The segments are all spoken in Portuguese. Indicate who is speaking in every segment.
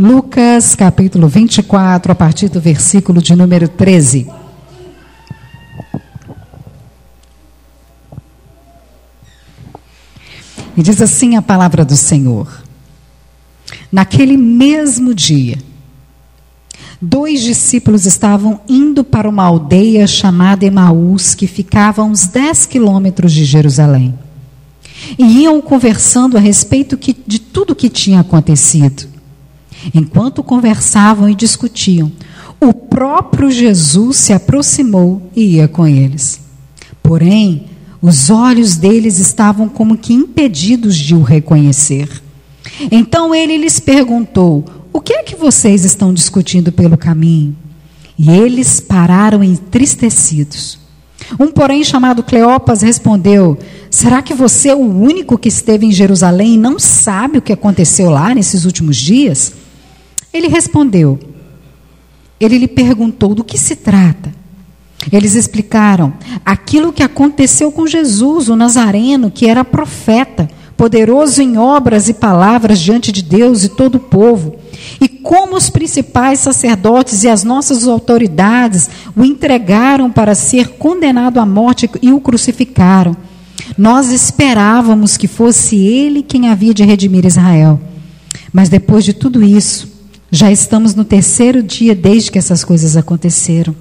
Speaker 1: Lucas capítulo 24, a partir do versículo de número 13. E diz assim a palavra do Senhor: Naquele mesmo dia, dois discípulos estavam indo para uma aldeia chamada Emaús, que ficava a uns 10 quilômetros de Jerusalém. E iam conversando a respeito de tudo o que tinha acontecido. Enquanto conversavam e discutiam, o próprio Jesus se aproximou e ia com eles. Porém, os olhos deles estavam como que impedidos de o reconhecer. Então ele lhes perguntou: O que é que vocês estão discutindo pelo caminho? E eles pararam entristecidos. Um, porém, chamado Cleopas, respondeu: Será que você é o único que esteve em Jerusalém e não sabe o que aconteceu lá nesses últimos dias? Ele respondeu. Ele lhe perguntou: Do que se trata? Eles explicaram aquilo que aconteceu com Jesus, o Nazareno, que era profeta, poderoso em obras e palavras diante de Deus e todo o povo. E como os principais sacerdotes e as nossas autoridades o entregaram para ser condenado à morte e o crucificaram. Nós esperávamos que fosse ele quem havia de redimir Israel. Mas depois de tudo isso, já estamos no terceiro dia desde que essas coisas aconteceram.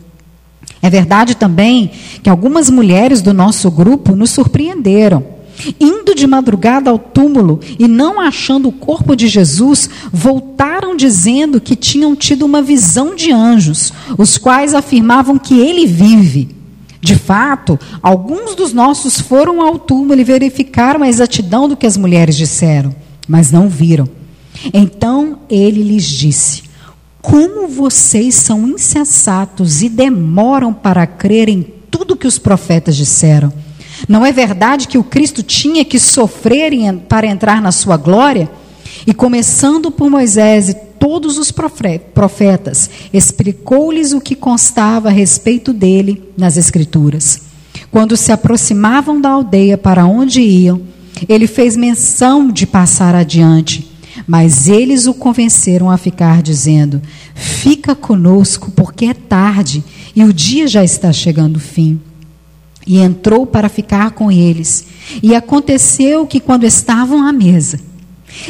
Speaker 1: É verdade também que algumas mulheres do nosso grupo nos surpreenderam. Indo de madrugada ao túmulo e não achando o corpo de Jesus, voltaram dizendo que tinham tido uma visão de anjos, os quais afirmavam que ele vive. De fato, alguns dos nossos foram ao túmulo e verificaram a exatidão do que as mulheres disseram, mas não viram. Então ele lhes disse: como vocês são insensatos e demoram para crer em tudo que os profetas disseram. Não é verdade que o Cristo tinha que sofrer para entrar na sua glória? E começando por Moisés e todos os profetas, explicou-lhes o que constava a respeito dele nas Escrituras. Quando se aproximavam da aldeia para onde iam, ele fez menção de passar adiante mas eles o convenceram a ficar, dizendo: Fica conosco, porque é tarde e o dia já está chegando fim. E entrou para ficar com eles. E aconteceu que, quando estavam à mesa,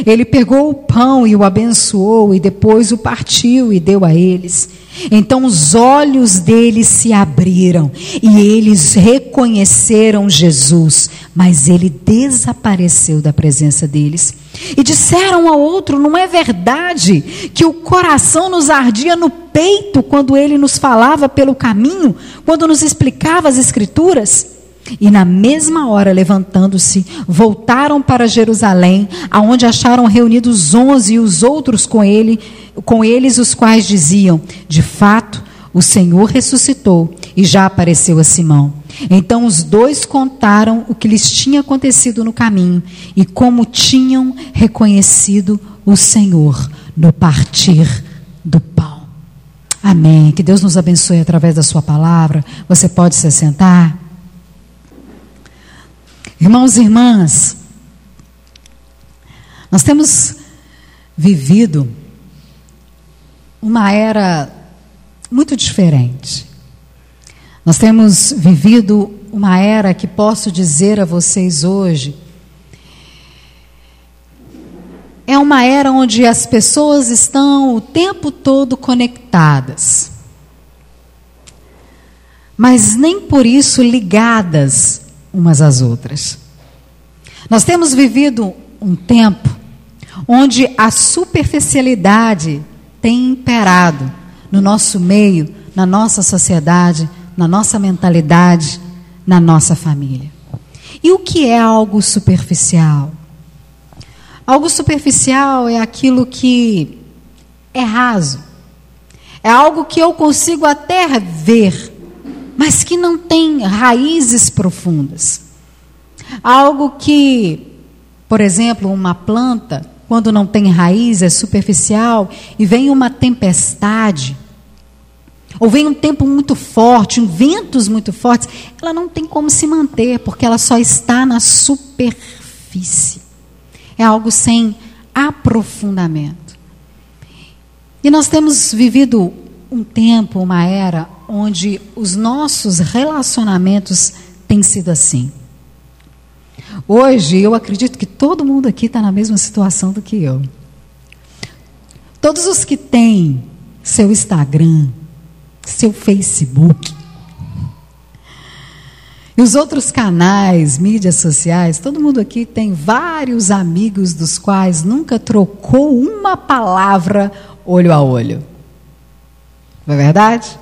Speaker 1: ele pegou o pão e o abençoou, e depois o partiu e deu a eles. Então os olhos deles se abriram e eles reconheceram Jesus, mas ele desapareceu da presença deles. E disseram ao outro: Não é verdade que o coração nos ardia no peito quando ele nos falava pelo caminho, quando nos explicava as Escrituras? E na mesma hora, levantando-se, voltaram para Jerusalém, aonde acharam reunidos onze e os outros com ele, com eles os quais diziam: De fato, o Senhor ressuscitou e já apareceu a Simão. Então os dois contaram o que lhes tinha acontecido no caminho e como tinham reconhecido o Senhor no partir do pão. Amém. Que Deus nos abençoe através da Sua palavra. Você pode se sentar. Irmãos e irmãs, nós temos vivido uma era muito diferente. Nós temos vivido uma era que posso dizer a vocês hoje é uma era onde as pessoas estão o tempo todo conectadas, mas nem por isso ligadas umas às outras. Nós temos vivido um tempo onde a superficialidade tem imperado no nosso meio, na nossa sociedade, na nossa mentalidade, na nossa família. E o que é algo superficial? Algo superficial é aquilo que é raso. É algo que eu consigo até ver, mas que não tem raízes profundas. Algo que, por exemplo, uma planta, quando não tem raiz, é superficial, e vem uma tempestade, ou vem um tempo muito forte, um ventos muito fortes, ela não tem como se manter, porque ela só está na superfície. É algo sem aprofundamento. E nós temos vivido um tempo, uma era, onde os nossos relacionamentos têm sido assim. Hoje, eu acredito que todo mundo aqui está na mesma situação do que eu. Todos os que têm seu Instagram, seu Facebook, e os outros canais, mídias sociais, todo mundo aqui tem vários amigos dos quais nunca trocou uma palavra olho a olho. Não é verdade?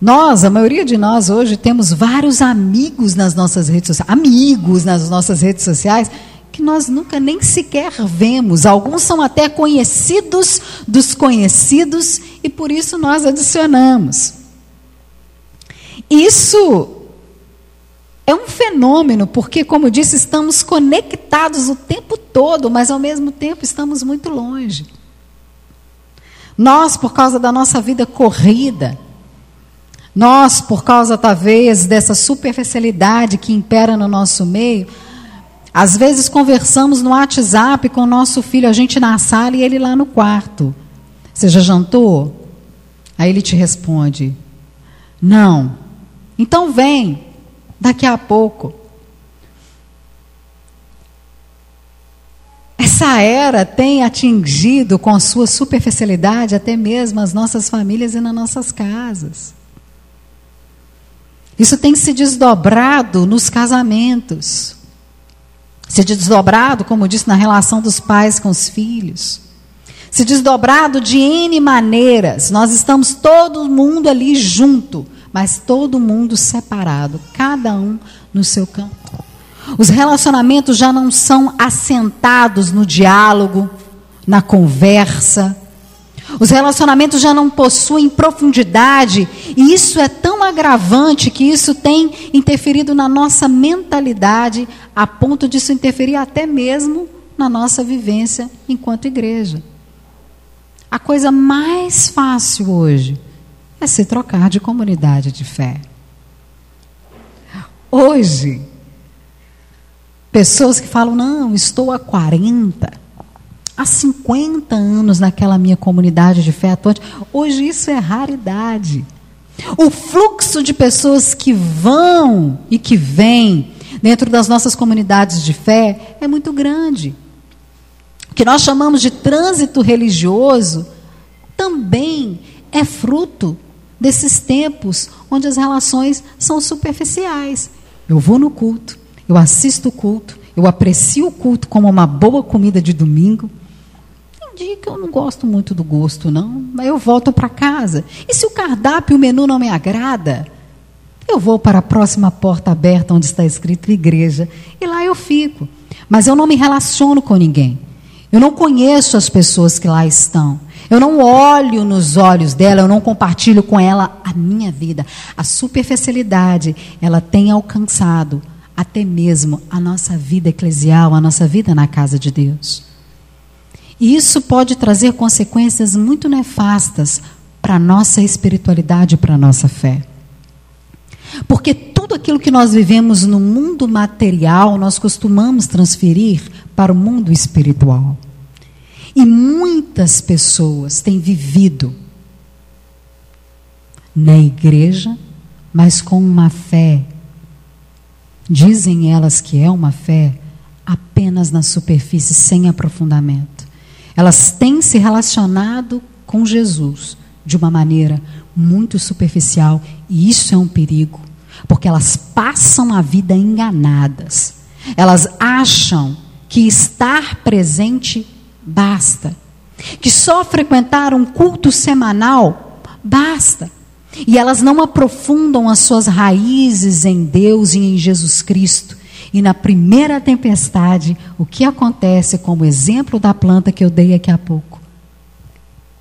Speaker 1: Nós, a maioria de nós hoje, temos vários amigos nas nossas redes sociais, amigos nas nossas redes sociais, que nós nunca nem sequer vemos. Alguns são até conhecidos dos conhecidos e por isso nós adicionamos. Isso é um fenômeno, porque, como disse, estamos conectados o tempo todo, mas ao mesmo tempo estamos muito longe. Nós, por causa da nossa vida corrida, nós, por causa talvez dessa superficialidade que impera no nosso meio, às vezes conversamos no WhatsApp com o nosso filho, a gente na sala e ele lá no quarto. Você já jantou? Aí ele te responde: Não. Então vem, daqui a pouco. Essa era tem atingido com sua superficialidade até mesmo as nossas famílias e nas nossas casas. Isso tem se desdobrado nos casamentos. Se desdobrado, como disse, na relação dos pais com os filhos. Se desdobrado de N maneiras. Nós estamos todo mundo ali junto, mas todo mundo separado, cada um no seu campo. Os relacionamentos já não são assentados no diálogo, na conversa. Os relacionamentos já não possuem profundidade, e isso é tão agravante que isso tem interferido na nossa mentalidade, a ponto disso interferir até mesmo na nossa vivência enquanto igreja. A coisa mais fácil hoje é se trocar de comunidade de fé. Hoje, pessoas que falam, não, estou há 40, há 50 anos naquela minha comunidade de fé atuante, hoje isso é raridade. O fluxo de pessoas que vão e que vêm dentro das nossas comunidades de fé é muito grande. Que nós chamamos de trânsito religioso também é fruto desses tempos onde as relações são superficiais. Eu vou no culto, eu assisto o culto, eu aprecio o culto como uma boa comida de domingo. Tem dia que eu não gosto muito do gosto, não, mas eu volto para casa. E se o cardápio, o menu não me agrada, eu vou para a próxima porta aberta onde está escrito igreja e lá eu fico. Mas eu não me relaciono com ninguém. Eu não conheço as pessoas que lá estão. Eu não olho nos olhos dela, eu não compartilho com ela a minha vida. A superficialidade, ela tem alcançado até mesmo a nossa vida eclesial, a nossa vida na casa de Deus. E isso pode trazer consequências muito nefastas para a nossa espiritualidade, para a nossa fé. Porque tudo aquilo que nós vivemos no mundo material, nós costumamos transferir para o mundo espiritual. E muitas pessoas têm vivido na igreja, mas com uma fé. Dizem elas que é uma fé apenas na superfície, sem aprofundamento. Elas têm se relacionado com Jesus de uma maneira muito superficial, e isso é um perigo, porque elas passam a vida enganadas. Elas acham que estar presente basta. Que só frequentar um culto semanal basta. E elas não aprofundam as suas raízes em Deus e em Jesus Cristo. E na primeira tempestade, o que acontece, como exemplo da planta que eu dei aqui a pouco?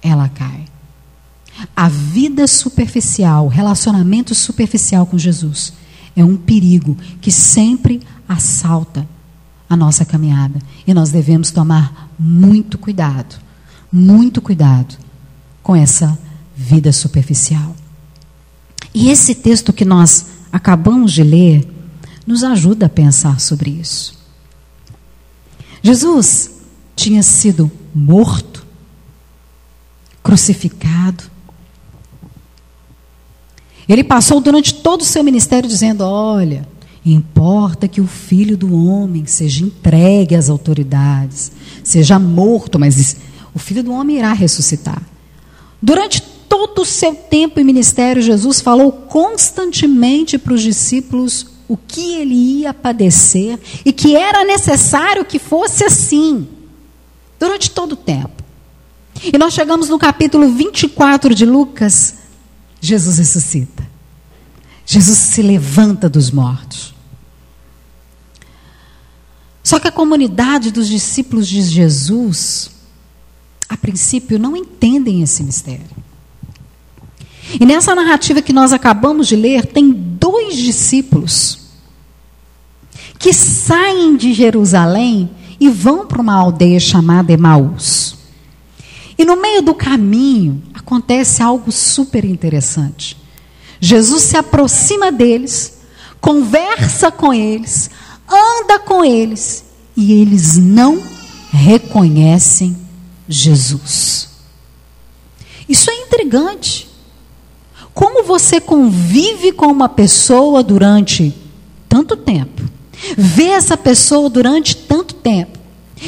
Speaker 1: Ela cai. A vida superficial, relacionamento superficial com Jesus, é um perigo que sempre assalta a nossa caminhada. E nós devemos tomar muito cuidado, muito cuidado com essa vida superficial. E esse texto que nós acabamos de ler nos ajuda a pensar sobre isso. Jesus tinha sido morto crucificado. Ele passou durante todo o seu ministério dizendo: Olha, importa que o filho do homem seja entregue às autoridades, seja morto, mas o filho do homem irá ressuscitar. Durante todo o seu tempo em ministério, Jesus falou constantemente para os discípulos o que ele ia padecer e que era necessário que fosse assim, durante todo o tempo. E nós chegamos no capítulo 24 de Lucas, Jesus ressuscita. Jesus se levanta dos mortos. Só que a comunidade dos discípulos de Jesus, a princípio, não entendem esse mistério. E nessa narrativa que nós acabamos de ler, tem dois discípulos que saem de Jerusalém e vão para uma aldeia chamada Emaús. E no meio do caminho acontece algo super interessante. Jesus se aproxima deles, conversa com eles, anda com eles e eles não reconhecem Jesus. Isso é intrigante. Como você convive com uma pessoa durante tanto tempo, vê essa pessoa durante tanto tempo,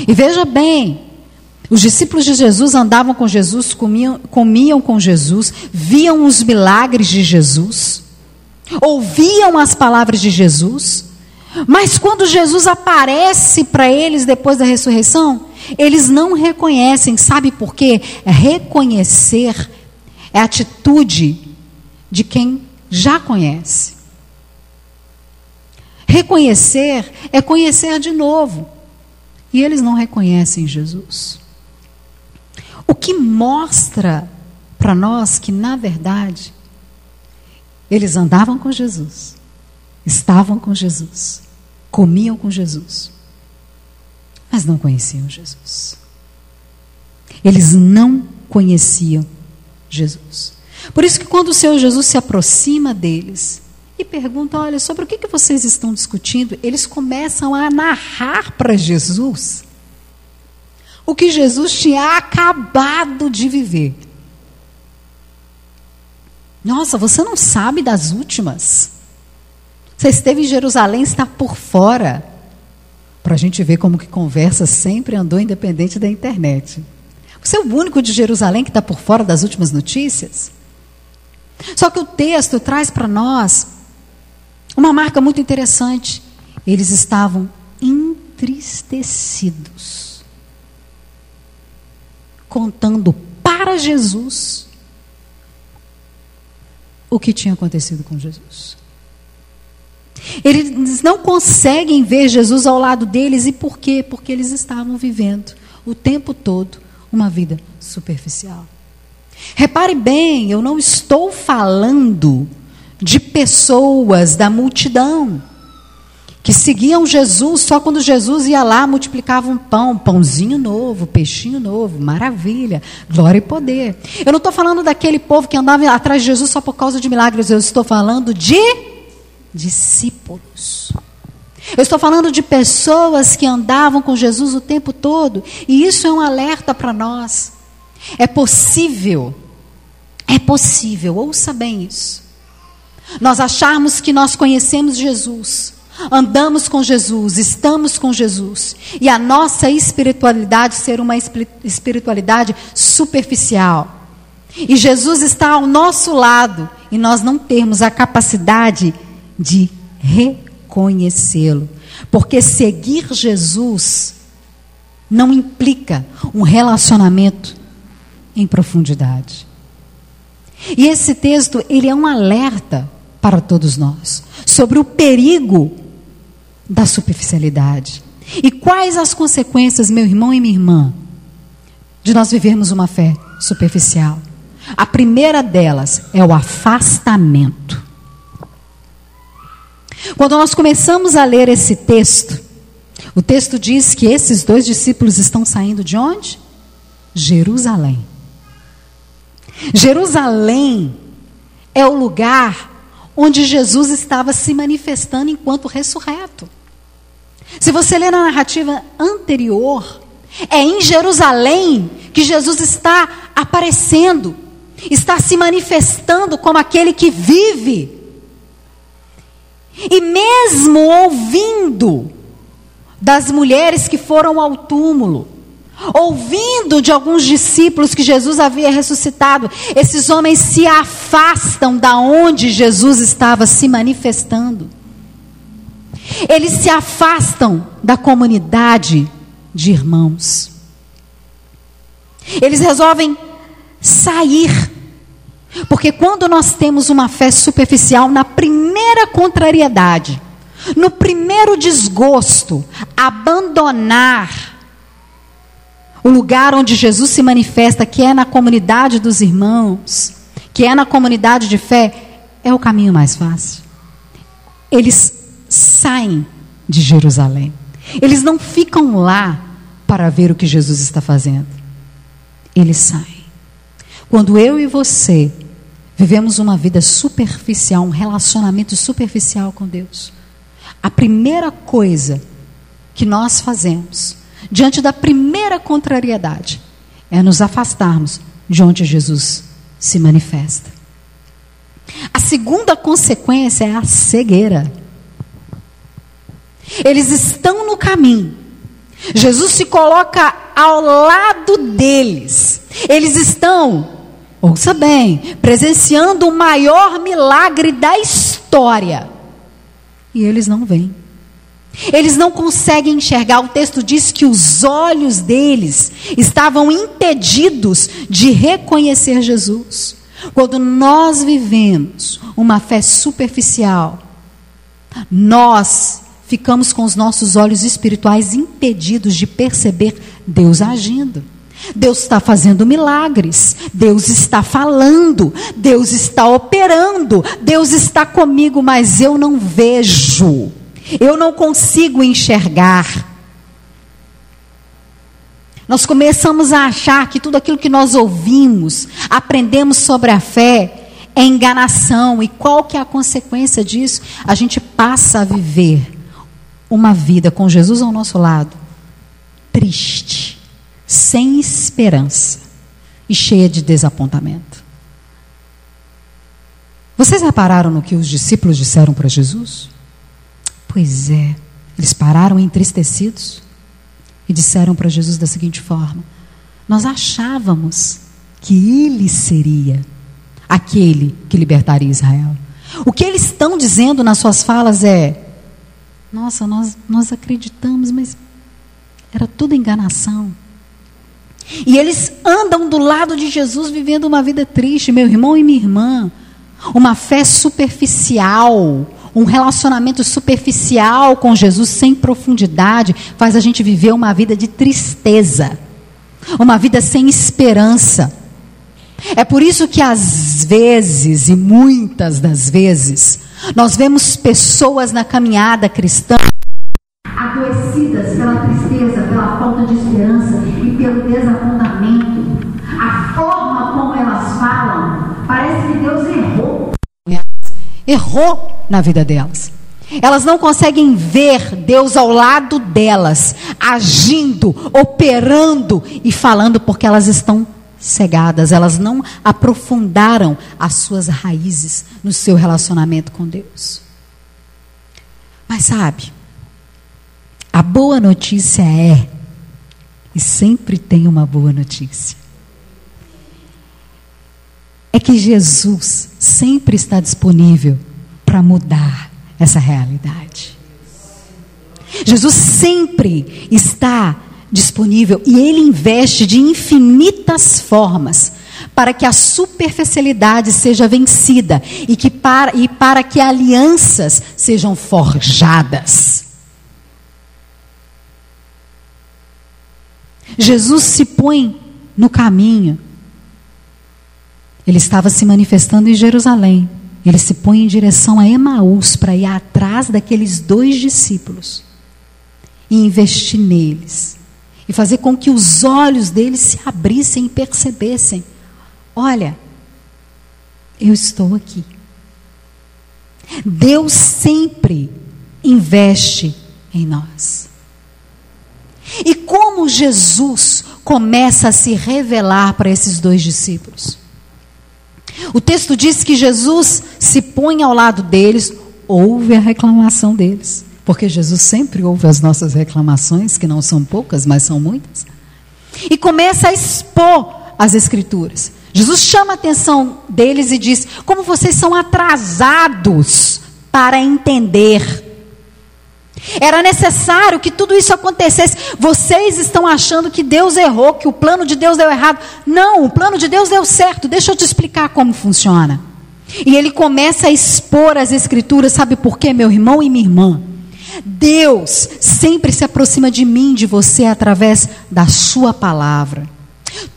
Speaker 1: e veja bem, os discípulos de Jesus andavam com Jesus, comiam, comiam com Jesus, viam os milagres de Jesus, ouviam as palavras de Jesus, mas quando Jesus aparece para eles depois da ressurreição, eles não reconhecem, sabe por quê? É reconhecer é atitude de quem já conhece. Reconhecer é conhecer de novo. E eles não reconhecem Jesus. O que mostra para nós que, na verdade, eles andavam com Jesus, estavam com Jesus, comiam com Jesus, mas não conheciam Jesus. Eles não conheciam Jesus. Por isso que quando o Senhor Jesus se aproxima deles e pergunta, olha, sobre o que, vocês estão discutindo, eles começam a narrar para Jesus o que Jesus tinha acabado de viver. Nossa, você não sabe das últimas. Você esteve em Jerusalém, está por fora. Para a gente ver como que conversa sempre andou independente da internet. Você é o único de Jerusalém que está por fora das últimas notícias? Só que o texto traz para nós uma marca muito interessante. Eles estavam entristecidos, contando para Jesus o que tinha acontecido com Jesus. Eles não conseguem ver Jesus ao lado deles, e por quê? Porque eles estavam vivendo o tempo todo uma vida superficial. Repare bem, eu não estou falando de pessoas da multidão que seguiam Jesus só quando Jesus ia lá multiplicava um pão, pãozinho novo, peixinho novo, maravilha, glória e poder. Eu não estou falando daquele povo que andava atrás de Jesus só por causa de milagres, eu estou falando de discípulos. Eu estou falando de pessoas que andavam com Jesus o tempo todo, e isso é um alerta para nós. É possível, é possível, ouça bem isso. Nós acharmos que nós conhecemos Jesus, andamos com Jesus, estamos com Jesus, e a nossa espiritualidade ser uma espiritualidade superficial. E Jesus está ao nosso lado, e nós não termos a capacidade de reconhecê-lo. Porque seguir Jesus não implica um relacionamento em profundidade. E esse texto, ele é um alerta para todos nós sobre o perigo da superficialidade. E quais as consequências, meu irmão e minha irmã, de nós vivermos uma fé superficial? A primeira delas é o afastamento. Quando nós começamos a ler esse texto, o texto diz que esses dois discípulos estão saindo de onde? Jerusalém. Jerusalém é o lugar onde Jesus estava se manifestando enquanto ressurreto. Se você ler na narrativa anterior, é em Jerusalém que Jesus está aparecendo, está se manifestando como aquele que vive. E mesmo ouvindo das mulheres que foram ao túmulo, ouvindo de alguns discípulos que Jesus havia ressuscitado, esses homens se afastam da onde Jesus estava se manifestando. Eles se afastam da comunidade de irmãos. Eles resolvem sair. Porque quando nós temos uma fé superficial, na primeira contrariedade, no primeiro desgosto, abandonar o lugar onde Jesus se manifesta, que é na comunidade dos irmãos, que é na comunidade de fé, é o caminho mais fácil. Eles saem de Jerusalém. Eles não ficam lá para ver o que Jesus está fazendo. Eles saem. Quando eu e você vivemos uma vida superficial, um relacionamento superficial com Deus, a primeira coisa que nós fazemos diante da primeira contrariedade, é nos afastarmos de onde Jesus se manifesta. A segunda consequência é a cegueira. Eles estão no caminho. Jesus se coloca ao lado deles. Eles estão, ouça bem, presenciando o maior milagre da história. E eles não vêm. Eles não conseguem enxergar. O texto diz que os olhos deles estavam impedidos de reconhecer Jesus. Quando nós vivemos uma fé superficial, nós ficamos com os nossos olhos espirituais impedidos de perceber Deus agindo. Deus está fazendo milagres, Deus está falando, Deus está operando, Deus está comigo, mas eu não vejo. Eu não consigo enxergar. Nós começamos a achar que tudo aquilo que nós ouvimos, aprendemos sobre a fé, é enganação. E qual que é a consequência disso? A gente passa a viver uma vida com Jesus ao nosso lado, triste, sem esperança e cheia de desapontamento. Vocês repararam no que os discípulos disseram para Jesus? Pois é. Eles pararam entristecidos e disseram para Jesus da seguinte forma: Nós achávamos que ele seria aquele que libertaria Israel. O que eles estão dizendo nas suas falas é: Nossa, nós, nós acreditamos, mas era tudo enganação. E eles andam do lado de Jesus vivendo uma vida triste, meu irmão e minha irmã. Uma fé superficial, um relacionamento superficial com Jesus, sem profundidade, faz a gente viver uma vida de tristeza, uma vida sem esperança. É por isso que às vezes, e muitas das vezes, nós vemos pessoas na caminhada cristã de esperança e pelo desapontamento. A forma como elas falam, parece que Deus errou errou na vida delas. Elas não conseguem ver Deus ao lado delas, agindo, operando e falando porque elas estão cegadas, elas não aprofundaram as suas raízes no seu relacionamento com Deus. Mas sabe, a boa notícia é, e sempre tem uma boa notícia, é que Jesus sempre está disponível para mudar essa realidade. Jesus sempre está disponível e ele investe de infinitas formas para que a superficialidade seja vencida e, que para, e para que alianças sejam forjadas. Jesus se põe no caminho ele estava se manifestando em Jerusalém. Ele se põe em direção a Emaús para ir atrás daqueles dois discípulos e investir neles. E fazer com que os olhos deles se abrissem e percebessem: olha, eu estou aqui. Deus sempre investe em nós. E como Jesus começa a se revelar para esses dois discípulos? O texto diz que Jesus se põe ao lado deles, ouve a reclamação deles, porque Jesus sempre ouve as nossas reclamações, que não são poucas, mas são muitas, e começa a expor as Escrituras. Jesus chama a atenção deles e diz: Como vocês são atrasados para entender. Era necessário que tudo isso acontecesse. Vocês estão achando que Deus errou, que o plano de Deus deu errado. Não, o plano de Deus deu certo. Deixa eu te explicar como funciona. E ele começa a expor as Escrituras, sabe por quê, meu irmão e minha irmã? Deus sempre se aproxima de mim, de você, através da Sua palavra.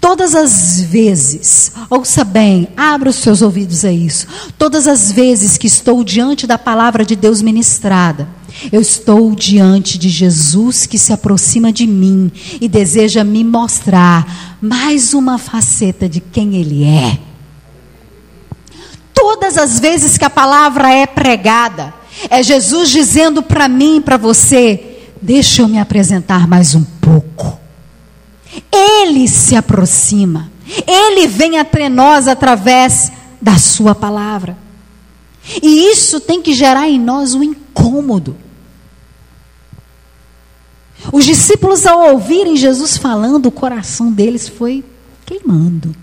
Speaker 1: Todas as vezes, ouça bem, abra os seus ouvidos a isso. Todas as vezes que estou diante da palavra de Deus ministrada, eu estou diante de Jesus que se aproxima de mim e deseja me mostrar mais uma faceta de quem Ele é. Todas as vezes que a palavra é pregada, é Jesus dizendo para mim e para você: deixa eu me apresentar mais um pouco. Ele se aproxima, ele vem até nós através da Sua palavra. E isso tem que gerar em nós um incômodo. Os discípulos, ao ouvirem Jesus falando, o coração deles foi queimando.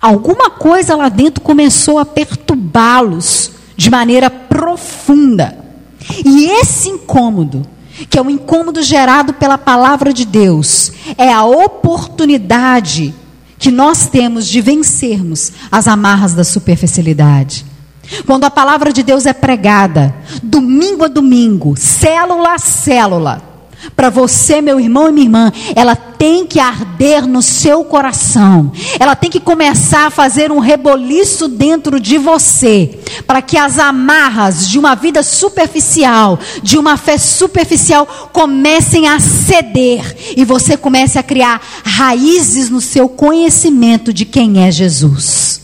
Speaker 1: Alguma coisa lá dentro começou a perturbá-los de maneira profunda. E esse incômodo, que é o incômodo gerado pela palavra de Deus, é a oportunidade que nós temos de vencermos as amarras da superficialidade. Quando a palavra de Deus é pregada, domingo a domingo, célula a célula, para você, meu irmão e minha irmã, ela tem que arder no seu coração. Ela tem que começar a fazer um reboliço dentro de você, para que as amarras de uma vida superficial, de uma fé superficial, comecem a ceder e você comece a criar raízes no seu conhecimento de quem é Jesus.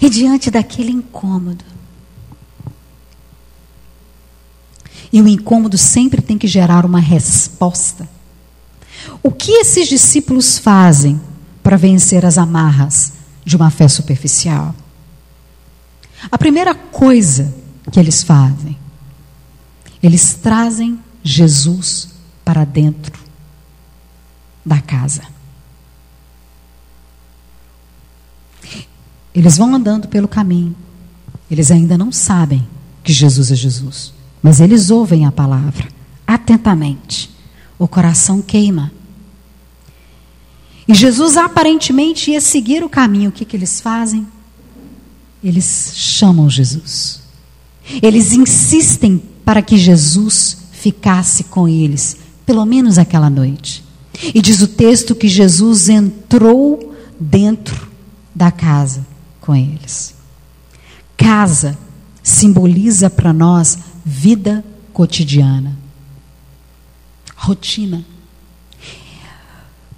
Speaker 1: E diante daquele incômodo, E o incômodo sempre tem que gerar uma resposta. O que esses discípulos fazem para vencer as amarras de uma fé superficial? A primeira coisa que eles fazem, eles trazem Jesus para dentro da casa. Eles vão andando pelo caminho, eles ainda não sabem que Jesus é Jesus. Mas eles ouvem a palavra atentamente. O coração queima. E Jesus aparentemente ia seguir o caminho. O que, que eles fazem? Eles chamam Jesus. Eles insistem para que Jesus ficasse com eles, pelo menos aquela noite. E diz o texto que Jesus entrou dentro da casa com eles. Casa simboliza para nós vida cotidiana, rotina.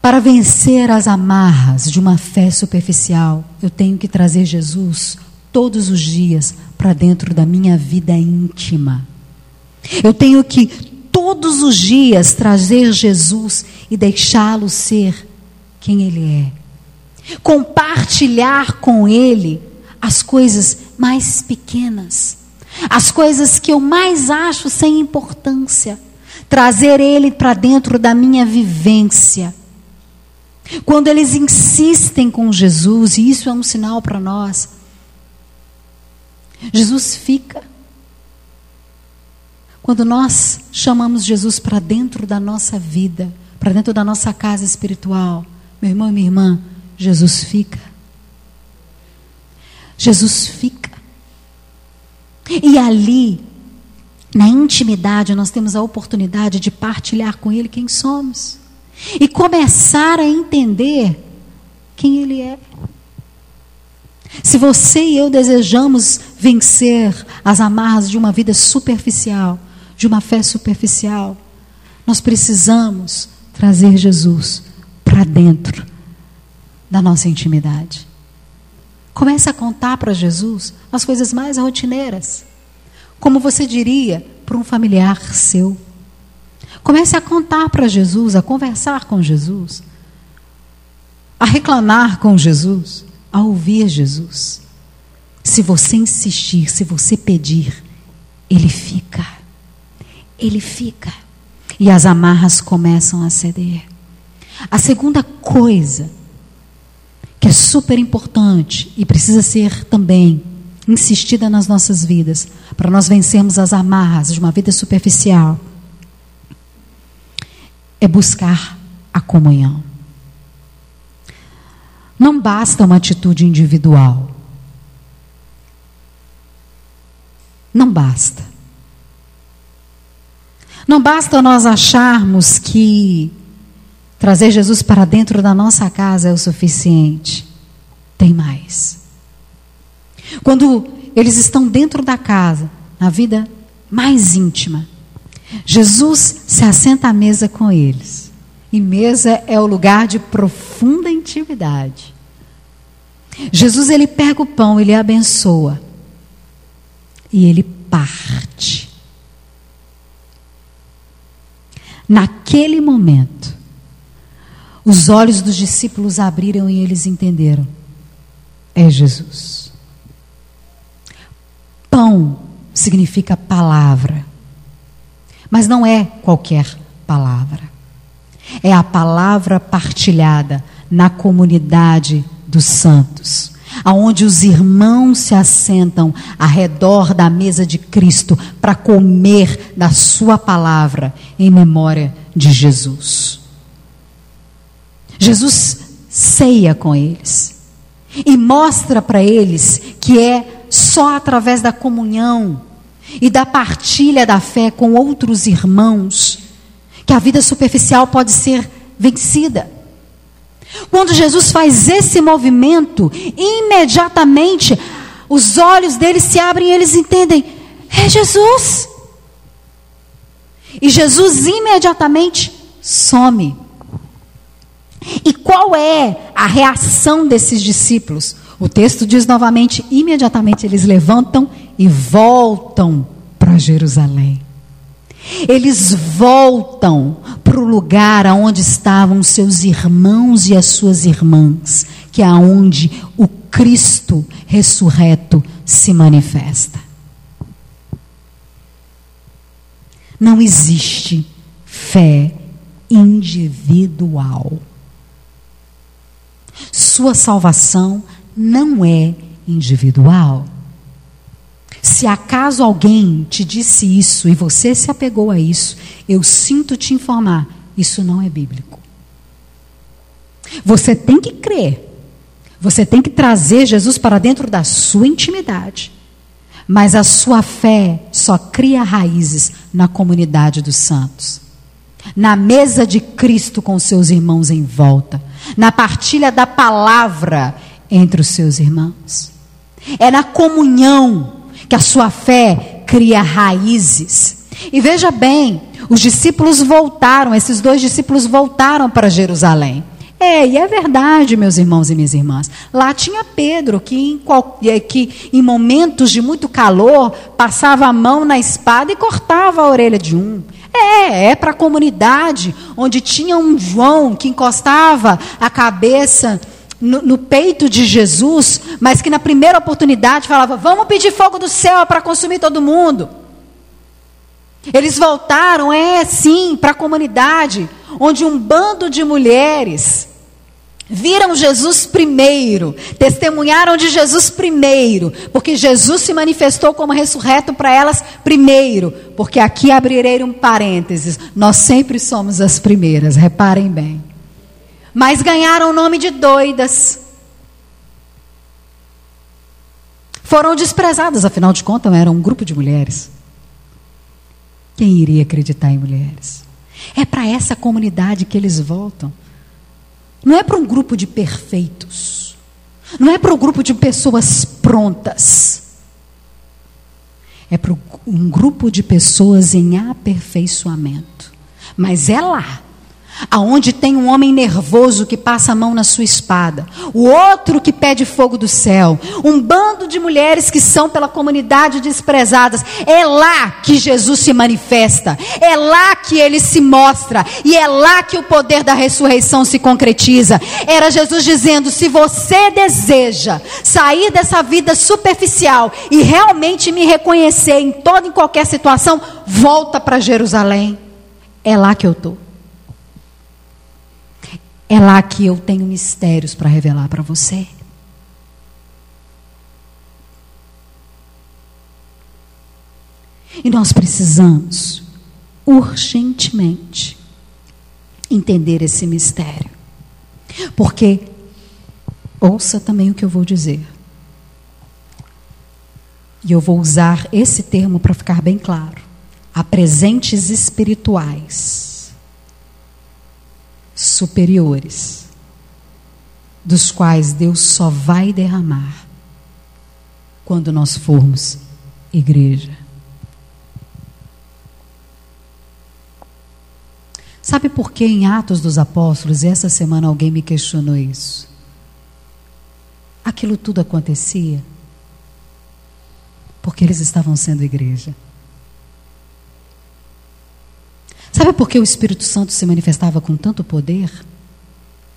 Speaker 1: Para vencer as amarras de uma fé superficial, eu tenho que trazer Jesus todos os dias para dentro da minha vida íntima. Eu tenho que todos os dias trazer Jesus e deixá-lo ser quem ele é. Compartilhar com ele as coisas mais pequenas as coisas que eu mais acho sem importância, trazer ele para dentro da minha vivência. Quando eles insistem com Jesus, e isso é um sinal para nós, Jesus fica. Quando nós chamamos Jesus para dentro da nossa vida, para dentro da nossa casa espiritual, meu irmão e minha irmã, Jesus fica. Jesus fica. E ali, na intimidade, nós temos a oportunidade de partilhar com Ele quem somos e começar a entender quem Ele é. Se você e eu desejamos vencer as amarras de uma vida superficial, de uma fé superficial, nós precisamos trazer Jesus para dentro da nossa intimidade. Comece a contar para Jesus as coisas mais rotineiras. como você diria para um familiar seu. Comece a contar para Jesus, a conversar com Jesus, a reclamar com Jesus, a ouvir Jesus. Se você insistir, se você pedir, ele fica. Ele fica. E as amarras começam a ceder. A segunda coisa que é super importante e precisa ser também insistida nas nossas vidas, para nós vencermos as amarras de uma vida superficial, é buscar a comunhão. Não basta uma atitude individual. Não basta. Não basta nós acharmos que trazer Jesus para dentro da nossa casa é o suficiente. Tem mais. Quando eles estão dentro da casa, na vida mais íntima, Jesus se assenta à mesa com eles. E mesa é o lugar de profunda intimidade. Jesus ele pega o pão, ele abençoa. E ele parte. Naquele momento, os olhos dos discípulos abriram e eles entenderam: é Jesus. Pão significa palavra. Mas não é qualquer palavra. É a palavra partilhada na comunidade dos santos, aonde os irmãos se assentam ao redor da mesa de Cristo para comer da sua palavra em memória de Jesus. Jesus ceia com eles e mostra para eles que é só através da comunhão e da partilha da fé com outros irmãos que a vida superficial pode ser vencida. Quando Jesus faz esse movimento, imediatamente os olhos deles se abrem e eles entendem: é Jesus. E Jesus imediatamente some. E qual é a reação desses discípulos? O texto diz novamente: imediatamente eles levantam e voltam para Jerusalém. Eles voltam para o lugar onde estavam seus irmãos e as suas irmãs, que é onde o Cristo ressurreto se manifesta. Não existe fé individual. Sua salvação não é individual. Se acaso alguém te disse isso e você se apegou a isso, eu sinto te informar, isso não é bíblico. Você tem que crer. Você tem que trazer Jesus para dentro da sua intimidade. Mas a sua fé só cria raízes na comunidade dos santos. Na mesa de Cristo com seus irmãos em volta. Na partilha da palavra entre os seus irmãos. É na comunhão que a sua fé cria raízes. E veja bem, os discípulos voltaram, esses dois discípulos voltaram para Jerusalém. É, e é verdade, meus irmãos e minhas irmãs. Lá tinha Pedro, que em, qual, é, que em momentos de muito calor passava a mão na espada e cortava a orelha de um. É, é para a comunidade, onde tinha um João que encostava a cabeça no, no, peito de Jesus, mas que na primeira oportunidade falava: vamos pedir fogo do céu para consumir todo mundo. Eles voltaram, é sim, para a comunidade, onde um bando de mulheres viram Jesus primeiro, testemunharam de Jesus primeiro, porque Jesus se manifestou como ressurreto para elas primeiro, porque aqui abrirei um parênteses, nós sempre somos as primeiras, reparem bem mas ganharam o nome de doidas. Foram desprezadas, afinal de contas, eram um grupo de mulheres. Quem iria acreditar em mulheres? É para essa comunidade que eles voltam. Não é para um grupo de perfeitos. Não é para um grupo de pessoas prontas. É para um grupo de pessoas em aperfeiçoamento. Mas é lá aonde tem um homem nervoso que passa a mão na sua espada, o outro que pede fogo do céu, um bando de mulheres que são pela comunidade desprezadas, é lá que Jesus se manifesta, é lá que ele se mostra e é lá que o poder da ressurreição se concretiza. Era Jesus dizendo: se você deseja sair dessa vida superficial e realmente me reconhecer em toda e qualquer situação, volta para Jerusalém. É lá que eu estou. É lá que eu tenho mistérios para revelar para você. E nós precisamos, urgentemente, entender esse mistério. Porque, ouça também o que eu vou dizer. E eu vou usar esse termo para ficar bem claro. Há presentes espirituais superiores, dos quais Deus só vai derramar quando nós formos igreja. Sabe por que em Atos dos Apóstolos, e essa semana alguém me questionou isso? Aquilo tudo acontecia porque eles estavam sendo igreja. Sabe por que o Espírito Santo se manifestava com tanto poder?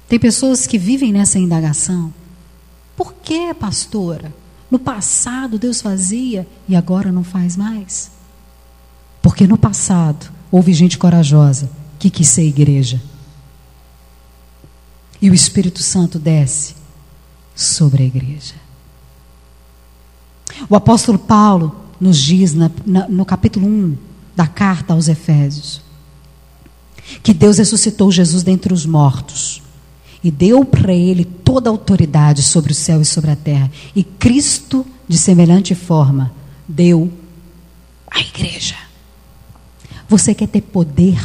Speaker 1: Tem pessoas que vivem nessa indagação. Por que, pastora? No passado Deus fazia e agora não faz mais? Porque no passado houve gente corajosa que quis ser igreja. E o Espírito Santo desce sobre a igreja. O apóstolo Paulo nos diz na, na, no capítulo 1 da carta aos Efésios: que Deus ressuscitou Jesus dentre os mortos e deu para ele toda a autoridade sobre o céu e sobre a terra. E Cristo, de semelhante forma, deu à igreja. Você quer ter poder?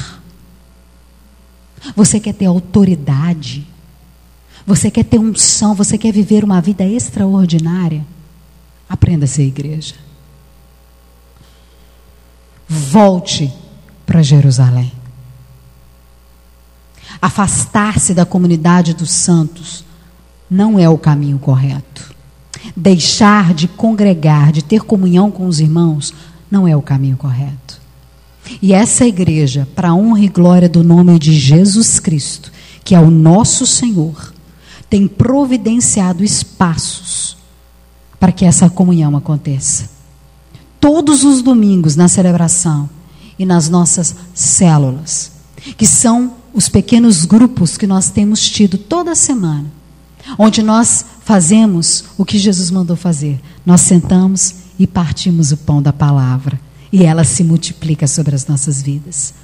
Speaker 1: Você quer ter autoridade? Você quer ter unção? Você quer viver uma vida extraordinária? Aprenda a ser igreja. Volte para Jerusalém. Afastar-se da comunidade dos santos não é o caminho correto. Deixar de congregar, de ter comunhão com os irmãos, não é o caminho correto. E essa igreja, para honra e glória do nome de Jesus Cristo, que é o nosso Senhor, tem providenciado espaços para que essa comunhão aconteça. Todos os domingos na celebração e nas nossas células, que são os pequenos grupos que nós temos tido toda semana, onde nós fazemos o que Jesus mandou fazer. Nós sentamos e partimos o pão da palavra, e ela se multiplica sobre as nossas vidas.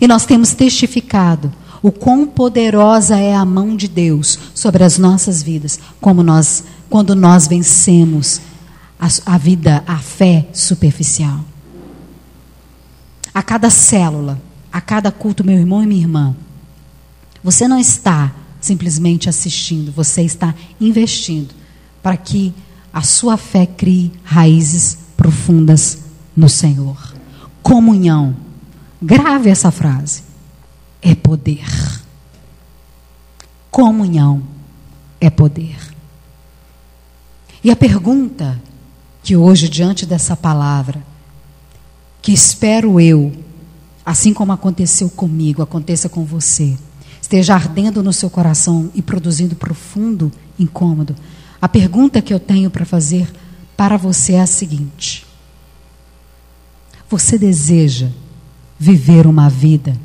Speaker 1: E nós temos testificado o quão poderosa é a mão de Deus sobre as nossas vidas, como nós, quando nós vencemos a, a vida, a fé superficial. A cada célula, a cada culto, meu irmão e minha irmã, você não está simplesmente assistindo, você está investindo para que a sua fé crie raízes profundas no Senhor. Comunhão. Grave essa frase. É poder. Comunhão é poder. E a pergunta que hoje, diante dessa palavra, que espero eu, assim como aconteceu comigo, aconteça com você esteja ardendo no seu coração e produzindo profundo incômodo, a pergunta que eu tenho para fazer para você é a seguinte: Você deseja viver uma vida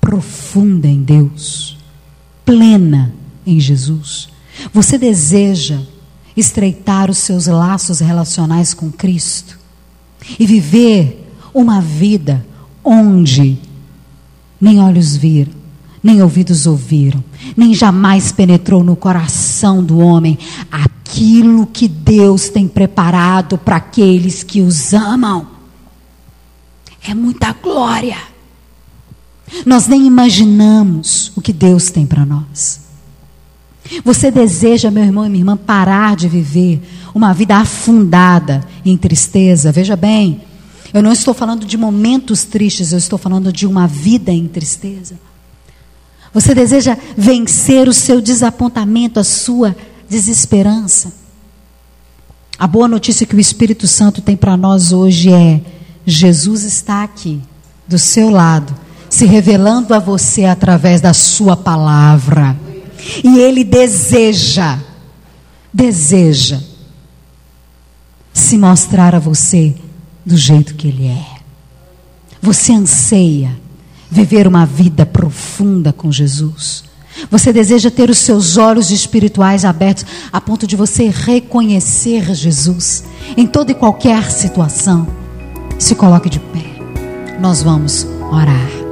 Speaker 1: profunda em Deus, plena em Jesus? Você deseja estreitar os seus laços relacionais com Cristo e viver uma vida onde nem olhos viram, nem ouvidos ouviram, nem jamais penetrou no coração do homem aquilo que Deus tem preparado para aqueles que os amam. É muita glória. Nós nem imaginamos o que Deus tem para nós. Você deseja, meu irmão e minha irmã, parar de viver uma vida afundada em tristeza? Veja bem, Eu não estou falando de momentos tristes, eu estou falando de uma vida em tristeza. Você deseja vencer o seu desapontamento, a sua desesperança. A boa notícia que o Espírito Santo tem para nós hoje é: Jesus está aqui, do seu lado, se revelando a você através da sua palavra. E ele deseja, deseja se mostrar a você do jeito que Ele é. Você anseia viver uma vida profunda com Jesus. Você deseja ter os seus olhos espirituais abertos a ponto de você reconhecer Jesus em toda e qualquer situação. Se coloque de pé. Nós vamos orar.